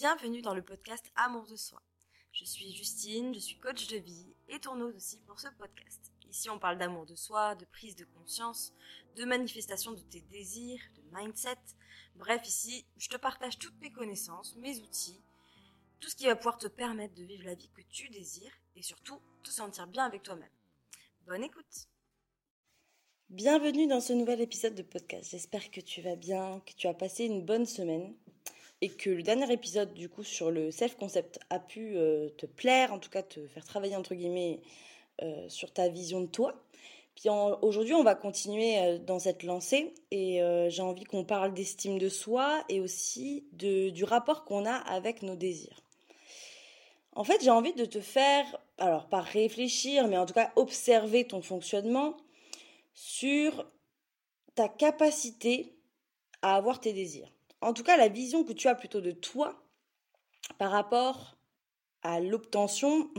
Bienvenue dans le podcast Amour de soi. Je suis Justine, je suis coach de vie et tourneuse aussi pour ce podcast. Ici, on parle d'amour de soi, de prise de conscience, de manifestation de tes désirs, de mindset. Bref, ici, je te partage toutes mes connaissances, mes outils, tout ce qui va pouvoir te permettre de vivre la vie que tu désires et surtout te sentir bien avec toi-même. Bonne écoute Bienvenue dans ce nouvel épisode de podcast. J'espère que tu vas bien, que tu as passé une bonne semaine et que le dernier épisode du coup sur le self-concept a pu euh, te plaire, en tout cas te faire travailler entre guillemets euh, sur ta vision de toi. Puis aujourd'hui, on va continuer euh, dans cette lancée et j'ai envie qu'on parle d'estime de soi et aussi de, du rapport qu'on a avec nos désirs. En fait, j'ai envie de te faire, alors pas réfléchir, mais en tout cas observer ton fonctionnement sur ta capacité à avoir tes désirs en tout cas la vision que tu as plutôt de toi par rapport à l'obtention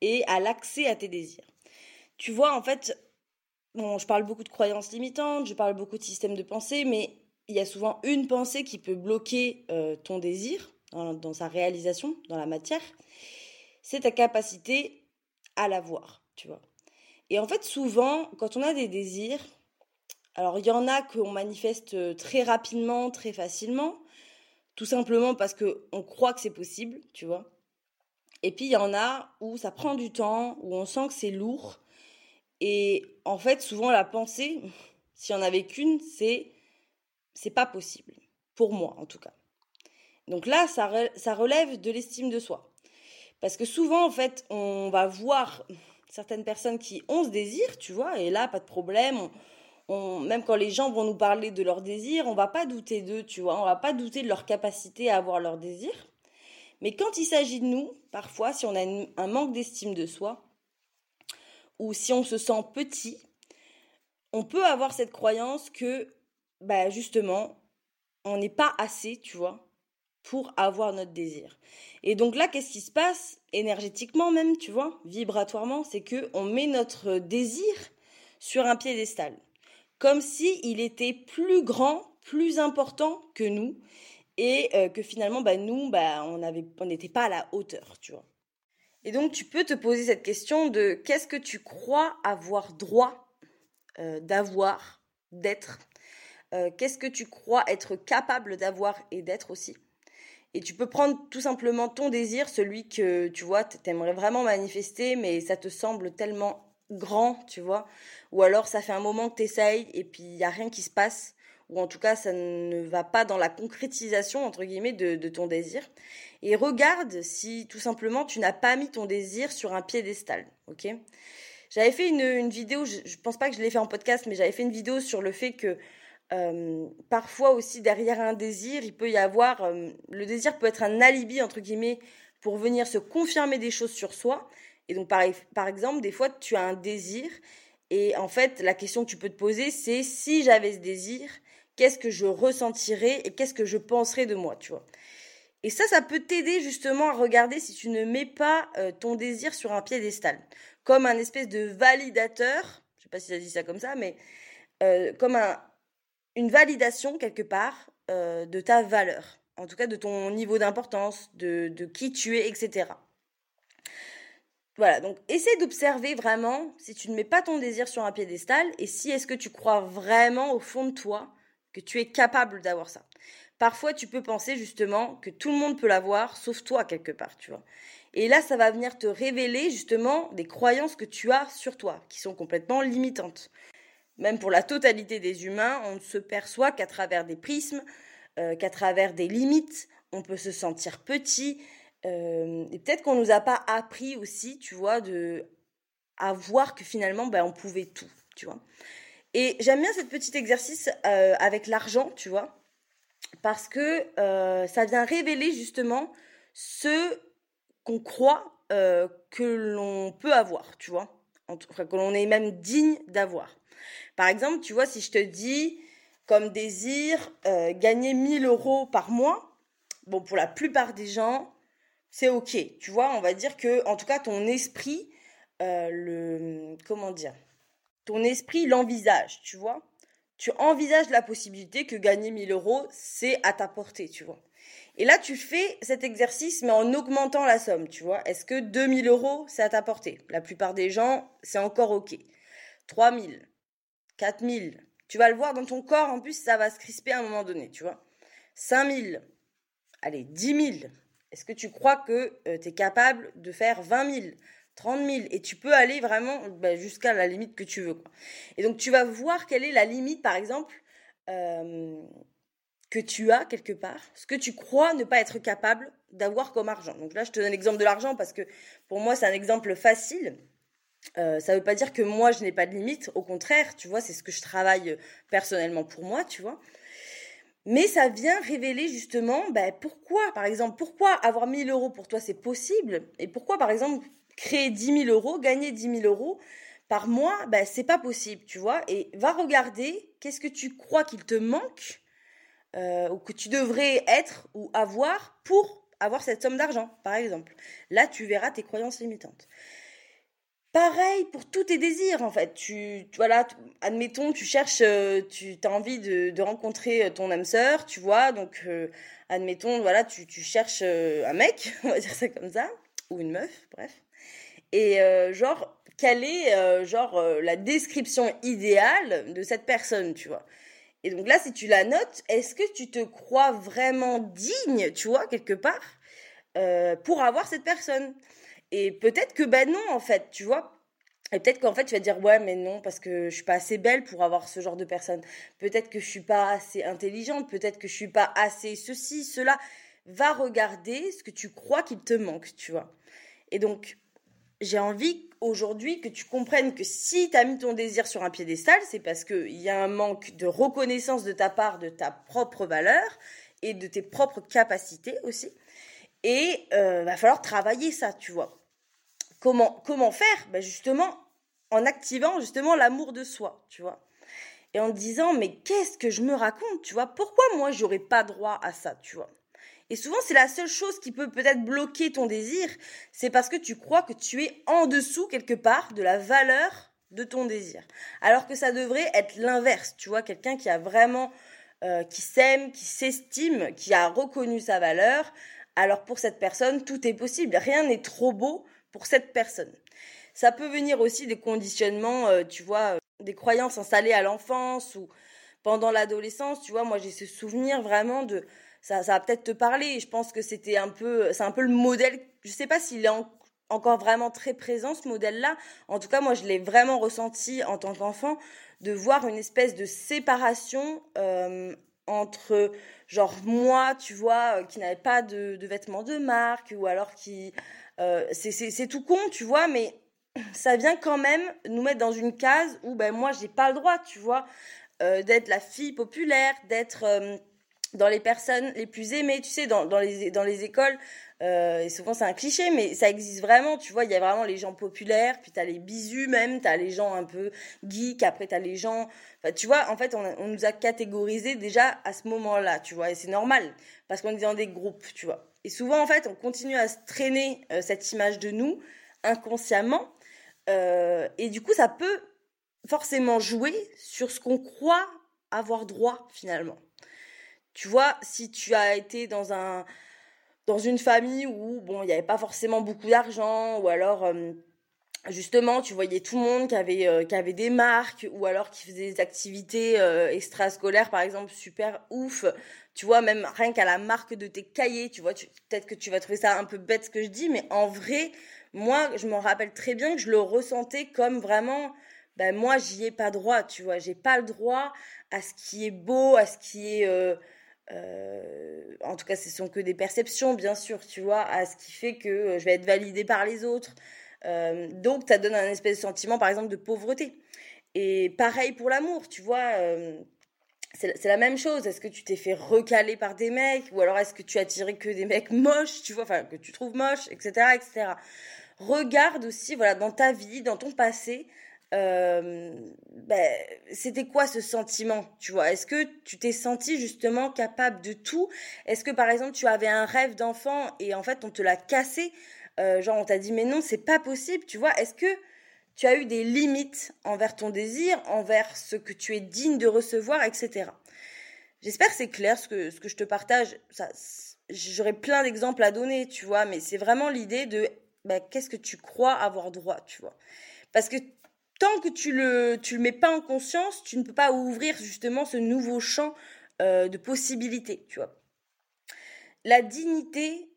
et à l'accès à tes désirs. Tu vois, en fait, bon, je parle beaucoup de croyances limitantes, je parle beaucoup de systèmes de pensée, mais il y a souvent une pensée qui peut bloquer euh, ton désir dans, sa réalisation, dans la matière, c'est ta capacité à l'avoir, tu vois. Et en fait, souvent, quand on a des désirs, alors, il y en a qu'on manifeste euh, très rapidement, très facilement, tout simplement parce qu'on croit que c'est possible, tu vois. Et puis, il y en a où ça prend du temps, où on sent que c'est lourd. Et en fait, souvent, la pensée, s'il y en avait qu'une, c'est c'est pas possible. Pour moi, en tout cas. Donc là, ça, ça relève de l'estime de soi. Parce que souvent, en fait, on va voir certaines personnes qui ont ce désir, tu vois, et là, pas de problème, même quand les gens vont nous parler de leurs désirs, on va pas douter d'eux, tu vois, on va pas douter de leur capacité à avoir leurs désirs. Mais quand il s'agit de nous, parfois, si on a un manque d'estime de soi, ou si on se sent petit, on peut avoir cette croyance que, bah, justement, on n'est pas assez, tu vois, pour avoir notre désir. Et donc là, qu'est-ce qui se passe énergétiquement même, tu vois, vibratoirement, c'est que on met notre désir sur un piédestal comme si il était plus grand, plus important que nous, et euh, que finalement, bah, nous, bah, on n'était pas à la hauteur, tu vois. Et donc, tu peux te poser cette question de qu'est-ce que tu crois avoir droit euh, d'avoir, d'être euh, Qu'est-ce que tu crois être capable d'avoir et d'être aussi et tu peux prendre tout simplement ton désir, celui que tu vois, tu aimerais vraiment manifester, mais ça te semble tellement grand, tu vois. Ou alors ça fait un moment que tu essayes et puis il n'y a rien qui se passe. Ou en tout cas, ça ne va pas dans la concrétisation, entre guillemets, de, ton désir. Et regarde si tout simplement tu n'as pas mis ton désir sur un piédestal, ok? J'avais fait une, vidéo, je, ne pense pas que je l'ai fait en podcast, mais j'avais fait une vidéo sur le fait que euh, parfois aussi derrière un désir, il peut y avoir, euh, le désir peut être un alibi, entre guillemets, pour venir se confirmer des choses sur soi, et donc, par, exemple, des fois, tu as un désir. Et en fait, la question que tu peux te poser, c'est si j'avais ce désir, qu'est-ce que je ressentirais et qu'est-ce que je penserais de moi, tu vois? Et ça, ça peut t'aider justement à regarder si tu ne mets pas euh, ton désir sur un piédestal, comme un espèce de validateur, je sais pas si ça dit ça comme ça, mais euh, comme un, une validation quelque part euh, de ta valeur, en tout cas de ton niveau d'importance, de, de qui tu es, etc. Voilà, donc essaie d'observer vraiment si tu ne mets pas ton désir sur un piédestal et si est-ce que tu crois vraiment au fond de toi que tu es capable d'avoir ça. Parfois, tu peux penser justement que tout le monde peut l'avoir, sauf toi quelque part, tu vois. Et là, ça va venir te révéler justement des croyances que tu as sur toi, qui sont complètement limitantes. Même pour la totalité des humains, on ne se perçoit qu'à travers des prismes, euh, qu'à travers des limites. On peut se sentir petit, et peut-être qu'on nous a pas appris aussi, tu vois, de à voir que finalement, ben, on pouvait tout, tu vois. Et j'aime bien ce petit exercice avec l'argent, tu vois, parce que ça vient révéler justement ce qu'on croit que l'on peut avoir, tu vois, enfin, que l'on est même digne d'avoir. Par exemple, tu vois, si je te dis comme désir gagner 1000 euros par mois, bon, pour la plupart des gens, c'est ok. Tu vois, on va dire que, en tout cas, ton esprit, euh, le, comment dire, ton esprit l'envisage, tu vois. Tu envisages la possibilité que gagner 1000 euros, c'est à ta portée, tu vois. Et là, tu fais cet exercice, mais en augmentant la somme, tu vois. Est-ce que 2000 euros, c'est à ta portée? La plupart des gens, c'est encore OK. 3000, 4000, tu vas le voir dans ton corps, en plus, ça va se crisper à un moment donné, tu vois. 5000, allez, 10 000. Est-ce que tu crois que euh, tu es capable de faire 20 000 30 000 et tu peux aller vraiment bah, jusqu'à la limite que tu veux. Et donc tu vas voir quelle est la limite, par exemple, euh, que tu as quelque part, ce que tu crois ne pas être capable d'avoir comme argent. Donc là, je te donne l'exemple de l'argent parce que pour moi, c'est un exemple facile. Euh, ça ne veut pas dire que moi, je n'ai pas de limite. Au contraire, tu vois, c'est ce que je travaille personnellement pour moi, tu vois. Mais ça vient révéler justement ben, pourquoi, par exemple, pourquoi avoir 1000 euros pour toi c'est possible et pourquoi, par exemple, créer 10 000 euros, gagner 10 000 euros par mois, ben, c'est pas possible, tu vois. Et va regarder qu'est-ce que tu crois qu'il te manque euh, ou que tu devrais être ou avoir pour avoir cette somme d'argent, par exemple. Là, tu verras tes croyances limitantes. Pareil pour tous tes désirs, en fait. Tu, voilà, admettons, tu cherches, euh, tu as envie de, rencontrer euh, ton âme sœur, tu vois, donc admettons, voilà, tu, tu cherches un mec, on va dire ça comme ça, ou une meuf, bref. Et genre, quelle est genre la description idéale de cette personne, tu vois et donc là, si tu la notes, est-ce que tu te crois vraiment digne, tu vois, quelque part, euh, pour avoir cette personne? Et peut-être que ben non, en fait, tu vois. Et peut-être qu'en fait, tu vas dire, ouais, mais non, parce que je suis pas assez belle pour avoir ce genre de personne. Peut-être que je suis pas assez intelligente, peut-être que je suis pas assez ceci, cela. Va regarder ce que tu crois qu'il te manque, tu vois. Et donc, j'ai envie aujourd'hui que tu comprennes que si tu as mis ton désir sur un piédestal, c'est parce qu'il y a un manque de reconnaissance de ta part de ta propre valeur et de tes propres capacités aussi. Et euh, va falloir travailler ça, tu vois. Comment, comment faire? Ben Justement, en activant justement l'amour de soi, tu vois. Et en disant, mais qu'est-ce que je me raconte, tu vois? Pourquoi moi, j'aurais pas droit à ça, tu vois? Et souvent, c'est la seule chose qui peut peut-être bloquer ton désir, c'est parce que tu crois que tu es en dessous quelque part de la valeur de ton désir. Alors que ça devrait être l'inverse, tu vois, quelqu'un qui a vraiment, euh, qui s'aime, qui s'estime, qui a reconnu sa valeur. Alors pour cette personne, tout est possible. Rien n'est trop beau pour cette personne. Ça peut venir aussi des conditionnements, euh, tu vois, euh, des croyances installées à l'enfance ou pendant l'adolescence. Tu vois, moi j'ai ce souvenir vraiment de ça, va peut-être te parler. Je pense que c'était un peu, c'est un peu le modèle. Je sais pas s'il est encore vraiment très présent ce modèle-là. En tout cas, moi, je l'ai vraiment ressenti en tant qu'enfant de voir une espèce de séparation euh, entre genre moi, tu vois, euh, qui n'avait pas de, vêtements de marque ou alors qui euh, c'est tout con, tu vois, mais ça vient quand même nous mettre dans une case où ben moi j'ai pas le droit, tu vois, d'être la fille populaire, d'être dans les personnes les plus aimées, tu sais, dans, dans, les, dans les écoles, euh, et souvent c'est un cliché, mais ça existe vraiment, tu vois, il y a vraiment les gens populaires, puis tu as les bisous même, tu as les gens un peu geeks, après tu as les gens... Enfin, tu vois, en fait, on, on nous a catégorisés déjà à ce moment-là, tu vois, et c'est normal, parce qu'on est dans des groupes, tu vois. Et souvent, en fait, on continue à se traîner euh, cette image de nous, inconsciemment, euh, et du coup, ça peut forcément jouer sur ce qu'on croit avoir droit, finalement. Tu vois, si tu as été dans un dans une famille où bon, il n'y avait pas forcément beaucoup d'argent ou alors euh, justement, tu voyais tout le monde qui avait euh, qui avait des marques ou alors qui faisait des activités euh, extrascolaires par exemple super ouf. Tu vois même rien qu'à la marque de tes cahiers, tu vois, peut-être que tu vas trouver ça un peu bête ce que je dis mais en vrai, moi, je m'en rappelle très bien que je le ressentais comme vraiment ben moi j'y ai pas droit, tu vois, j'ai pas le droit à ce qui est beau, à ce qui est en tout cas, ce sont que des perceptions, bien sûr, tu vois, à ce qui fait que euh, je vais être validée par les autres. Euh, donc, ça donne un espèce de sentiment, par exemple, de pauvreté. Et pareil pour l'amour, tu vois. c'est la même chose. Est-ce que tu t'es fait recaler par des mecs ou alors est-ce que tu as tiré que des mecs moches, tu vois, enfin que tu trouves moches, etc., etc. Regarde aussi, voilà, dans ta vie, dans ton passé, euh, ben, c'était quoi ce sentiment, tu vois? Est-ce que tu t'es senti justement capable de tout? Est-ce que par exemple tu avais un rêve d'enfant et en fait on te l'a cassé? Euh, Genre on t'a dit mais non c'est pas possible, tu vois? Est-ce que tu as eu des limites envers ton désir, envers ce que tu es digne de recevoir, etc. J'espère que c'est clair ce que, ce que je te partage. J'aurais plein d'exemples à donner, tu vois, mais c'est vraiment l'idée de bah, qu'est-ce que tu crois avoir droit, tu vois? Parce que tant que tu le, tu le mets pas en conscience, tu ne peux pas ouvrir justement ce nouveau champ euh, de possibilités, tu vois. La dignité,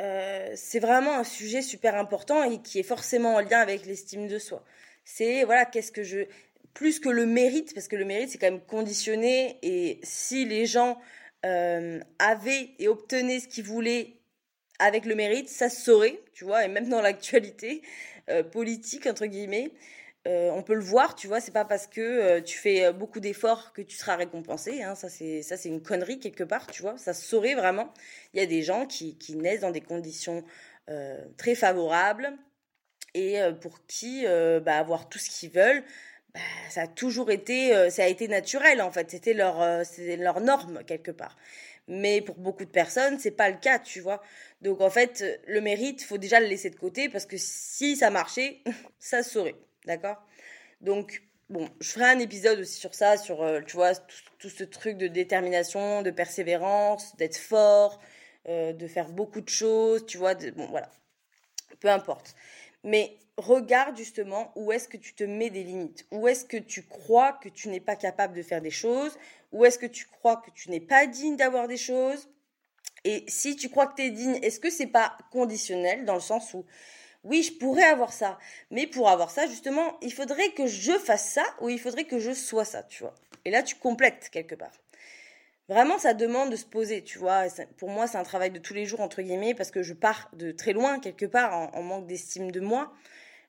euh, c'est vraiment un sujet super important et qui est forcément en lien avec l'estime de soi. C'est, voilà, qu'est-ce que je... Plus que le mérite, parce que le mérite, c'est quand même conditionné, et si les gens euh, avaient et obtenaient ce qu'ils voulaient avec le mérite, ça se saurait, tu vois, et même dans l'actualité politique, entre guillemets, euh, on peut le voir, tu vois, c'est pas parce que euh, tu fais euh, beaucoup d'efforts que tu seras récompensé. Hein, ça, c'est une connerie quelque part, tu vois. Ça saurait vraiment. Il y a des gens qui, naissent dans des conditions très favorables et pour qui bah, avoir tout ce qu'ils veulent, bah, ça a toujours été, ça a été naturel en fait. C'était leur, leur norme quelque part. Mais pour beaucoup de personnes, c'est pas le cas, tu vois. Donc en fait, le mérite, faut déjà le laisser de côté parce que si ça marchait, ça saurait. D'accord? Donc, bon, je ferai un épisode aussi sur ça, sur, euh, tu vois, tout, ce truc de détermination, de persévérance, d'être fort, euh, de faire beaucoup de choses, tu vois, bon, voilà. Peu importe. Mais regarde justement où est-ce que tu te mets des limites. Où est-ce que tu crois que tu n'es pas capable de faire des choses? Où est-ce que tu crois que tu n'es pas digne d'avoir des choses? Et si tu crois que tu es digne, est-ce que c'est pas conditionnel dans le sens où oui, je pourrais avoir ça. Mais pour avoir ça, justement, il faudrait que je fasse ça ou il faudrait que je sois ça, tu vois. Et là, tu complètes quelque part. Vraiment, ça demande de se poser, tu vois. Pour moi, c'est un travail de tous les jours, entre guillemets, parce que je pars de très loin, quelque part, en, manque d'estime de moi.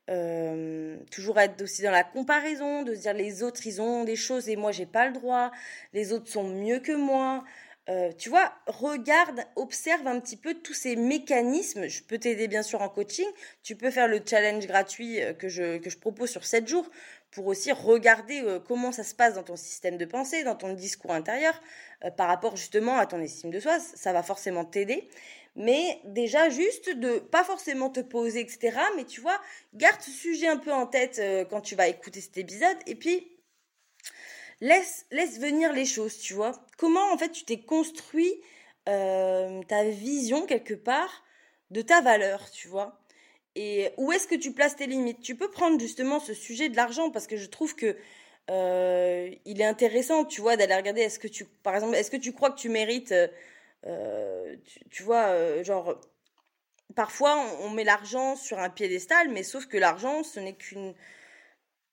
Euh, toujours être aussi dans la comparaison, de se dire les autres, ils ont des choses et moi, j'ai pas le droit. Les autres sont mieux que moi. Euh, tu vois, regarde, observe un petit peu tous ces mécanismes. Je peux t'aider bien sûr en coaching. Tu peux faire le challenge gratuit euh, que je, que je propose sur 7 jours pour aussi regarder euh, comment ça se passe dans ton système de pensée, dans ton discours intérieur, par rapport justement à ton estime de soi. Ça va forcément t'aider. Mais déjà, juste de pas forcément te poser, etc. Mais tu vois, garde ce sujet un peu en tête quand tu vas écouter cet épisode. Et puis, laisse, laisse venir les choses, tu vois. Comment en fait tu t'es construit euh, ta vision quelque part de ta valeur, tu vois. Et où est-ce que tu places tes limites? Tu peux prendre justement ce sujet de l'argent parce que je trouve que euh, il est intéressant, tu vois, d'aller regarder. Est-ce que tu, par exemple, est-ce que tu crois que tu mérites, euh, tu, vois, genre, parfois on met l'argent sur un piédestal, mais sauf que l'argent, ce n'est qu'une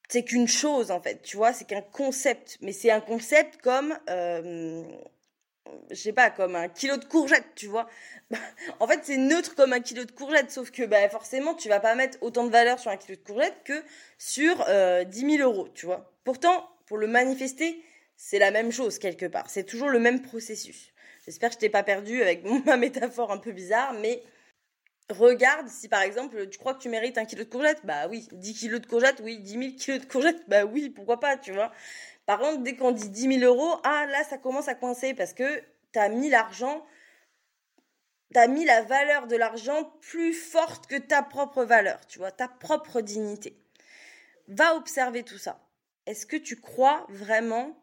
c'est qu'une chose en fait, tu vois, c'est qu'un concept, mais c'est un concept comme, euh, je sais pas, comme un kilo de courgettes, tu vois. en fait, c'est neutre comme un kilo de courgettes, sauf que bah, forcément, tu vas pas mettre autant de valeur sur un kilo de courgettes que sur euh, 10 000 euros, tu vois. Pourtant, pour le manifester, c'est la même chose quelque part, c'est toujours le même processus. J'espère que je t'ai pas perdu avec ma métaphore un peu bizarre, mais regarde si par exemple tu crois que tu mérites un kilo de courgettes, bah oui, 10 kilos de courgettes, oui, 10 000 kilos de courgettes, bah oui, pourquoi pas, tu vois. Par contre, dès qu'on dit 10 000 euros, ah là, ça commence à coincer parce que tu as mis l'argent, tu as mis la valeur de l'argent plus forte que ta propre valeur, tu vois, ta propre dignité. Va observer tout ça. Est-ce que tu crois vraiment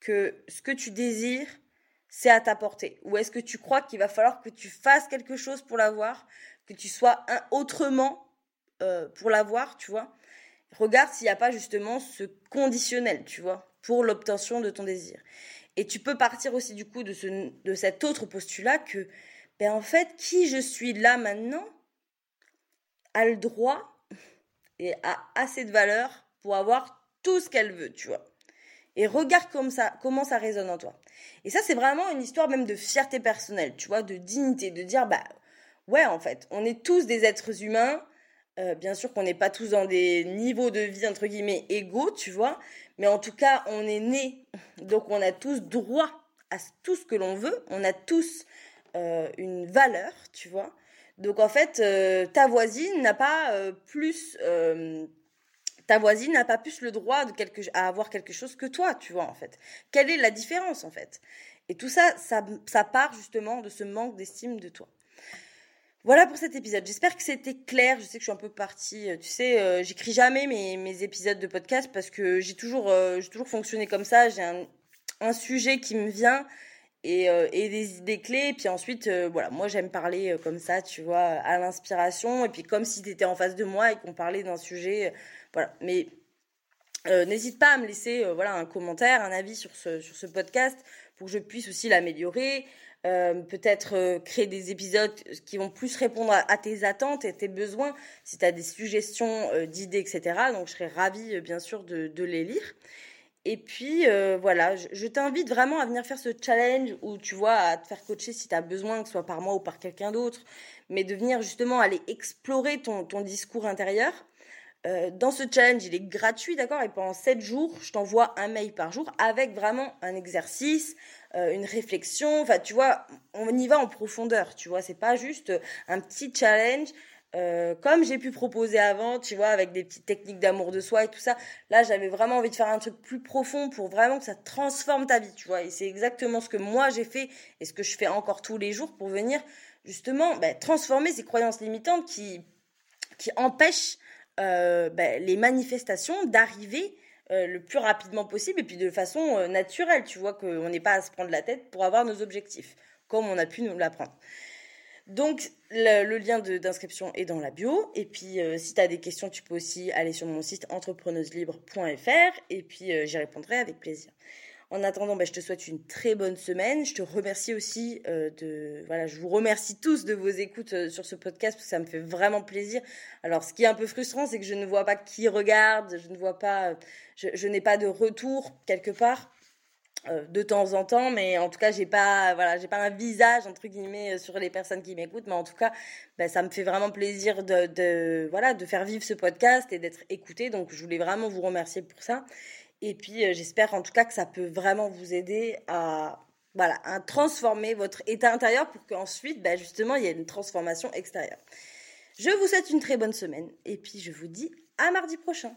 que ce que tu désires, c'est à ta portée? Ou est-ce que tu crois qu'il va falloir que tu fasses quelque chose pour l'avoir que tu sois autrement euh, pour l'avoir, tu vois. Regarde s'il n'y a pas justement ce conditionnel, tu vois, pour l'obtention de ton désir. Et tu peux partir aussi du coup de, ce, de cet autre postulat que, ben en fait, qui je suis là maintenant a le droit et a assez de valeur pour avoir tout ce qu'elle veut, tu vois. Et regarde comme ça, comment ça résonne en toi. Et ça, c'est vraiment une histoire même de fierté personnelle, tu vois, de dignité, de dire, bah, ouais, en fait, on est tous des êtres humains. Euh, bien sûr qu'on n'est pas tous dans des niveaux de vie, entre guillemets, égaux, tu vois. Mais en tout cas, on est nés. Donc, on a tous droit à tout ce que l'on veut. On a tous euh, une valeur, tu vois. Donc, en fait, euh, ta voisine n'a pas plus. ta voisine n'a pas plus le droit à avoir quelque chose que toi, tu vois, en fait. Quelle est la différence, en fait? Et tout ça, ça part justement de ce manque d'estime de toi. Voilà pour cet épisode. J'espère que c'était clair. Je sais que je suis un peu partie. Euh, tu sais, euh, j'écris jamais mes, mes, épisodes de podcast parce que j'ai toujours, euh, toujours fonctionné comme ça. J'ai un, un, sujet qui me vient et, et des idées clés. Et puis ensuite, voilà, moi j'aime parler comme ça, tu vois, à l'inspiration. Et puis comme si tu étais en face de moi et qu'on parlait d'un sujet, voilà. Mais n'hésite pas à me laisser voilà un commentaire, un avis sur ce, sur ce podcast pour que je puisse aussi l'améliorer. Euh, peut-être euh, créer des épisodes qui vont plus répondre à, tes attentes et tes besoins, si tu as des suggestions euh, d'idées, etc. Donc je serais ravie, bien sûr, de, les lire. Et puis, voilà, je, je t'invite vraiment à venir faire ce challenge où, tu vois, à te faire coacher si tu as besoin, que ce soit par moi ou par quelqu'un d'autre, mais de venir justement aller explorer ton, ton discours intérieur. Dans ce challenge, il est gratuit, d'accord Et pendant 7 jours, je t'envoie un mail par jour avec vraiment un exercice, euh, une réflexion. Enfin, tu vois, on y va en profondeur, tu vois. C'est pas juste un petit challenge. Euh, comme j'ai pu proposer avant, tu vois, avec des petites techniques d'amour de soi et tout ça, là j'avais vraiment envie de faire un truc plus profond pour vraiment que ça transforme ta vie, tu vois. Et c'est exactement ce que moi j'ai fait et ce que je fais encore tous les jours pour venir justement bah, transformer ces croyances limitantes qui, qui empêchent euh, bah, les manifestations d'arriver euh, le plus rapidement possible et puis de façon euh, naturelle, tu vois, qu'on n'ait pas à se prendre la tête pour avoir nos objectifs, comme on a pu nous l'apprendre. Donc, le, lien d'inscription est dans la bio. Et puis, si tu as des questions, tu peux aussi aller sur mon site entrepreneuselibre.fr et puis j'y répondrai avec plaisir. En attendant, bah, je te souhaite une très bonne semaine. Je te remercie aussi euh, de... Voilà, je vous remercie tous de vos écoutes euh, sur ce podcast ça me fait vraiment plaisir. Alors, ce qui est un peu frustrant, c'est que je ne vois pas qui regarde, je ne vois pas... Je, n'ai pas de retour quelque part. Euh, de temps en temps, mais en tout cas, j'ai pas, voilà, j'ai pas un visage entre guillemets sur les personnes qui m'écoutent, mais en tout cas, bah, ça me fait vraiment plaisir de, de, voilà, de faire vivre ce podcast et d'être écouté. Donc, je voulais vraiment vous remercier pour ça. Et puis, euh, j'espère en tout cas que ça peut vraiment vous aider à, voilà, à transformer votre état intérieur pour qu'ensuite, bah, justement, il y ait une transformation extérieure. Je vous souhaite une très bonne semaine et puis je vous dis à mardi prochain.